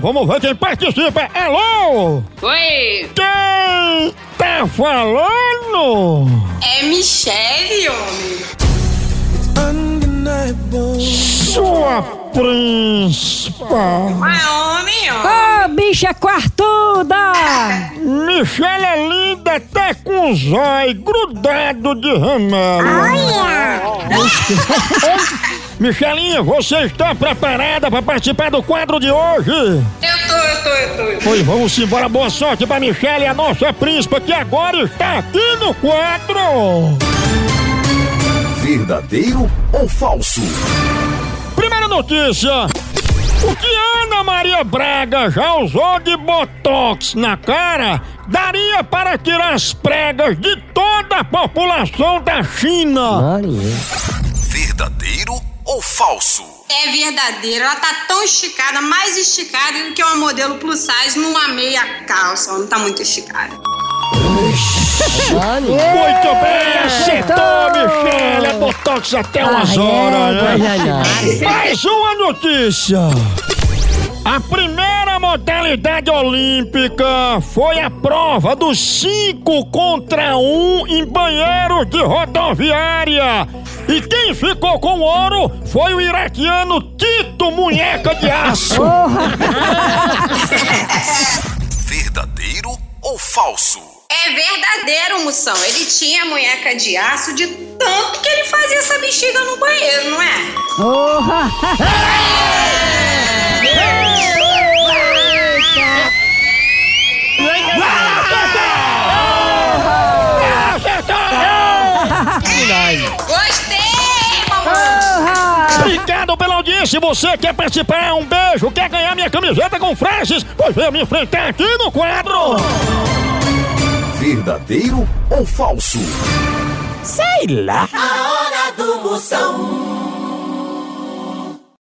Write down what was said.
vamos ver quem participa. Alô? Oi, Quem tá falando? é Michele, homem. Sua príncipa. Mas homem, ó. Ô, bicha quartuda! Michelle é linda até com o zóio grudado de remédio. Michelinha, você está preparada para participar do quadro de hoje? Eu tô, eu tô, eu tô. Pois vamos embora, boa sorte pra Michelle, a nossa príncipa, que agora está aqui no quadro. Verdadeiro ou falso? Primeira notícia. O que Ana Maria Braga já usou de botox na cara daria para tirar as pregas de toda a população da China. Verdadeiro ou falso? É verdadeiro, ela tá tão esticada, mais esticada do que uma modelo plus size numa meia calça. Ela não tá muito esticada. Muito bem, acertou, Michelle. É botox até umas horas, né? Mais uma notícia. A primeira modalidade olímpica foi a prova dos 5 contra 1 em banheiros de rodoviária. E quem ficou com o ouro foi o iraquiano Tito Munheca de Aço. Verdadeiro ou falso? É verdadeiro, moção. Ele tinha munheca de aço de tanto que ele fazia essa bexiga no banheiro, não é? Obrigado pela audiência. Você quer participar? Um beijo. Quer ganhar minha camiseta com frases? Pois venha me enfrentar aqui no quadro. Verdadeiro ou falso? Sei lá. A hora do Moção.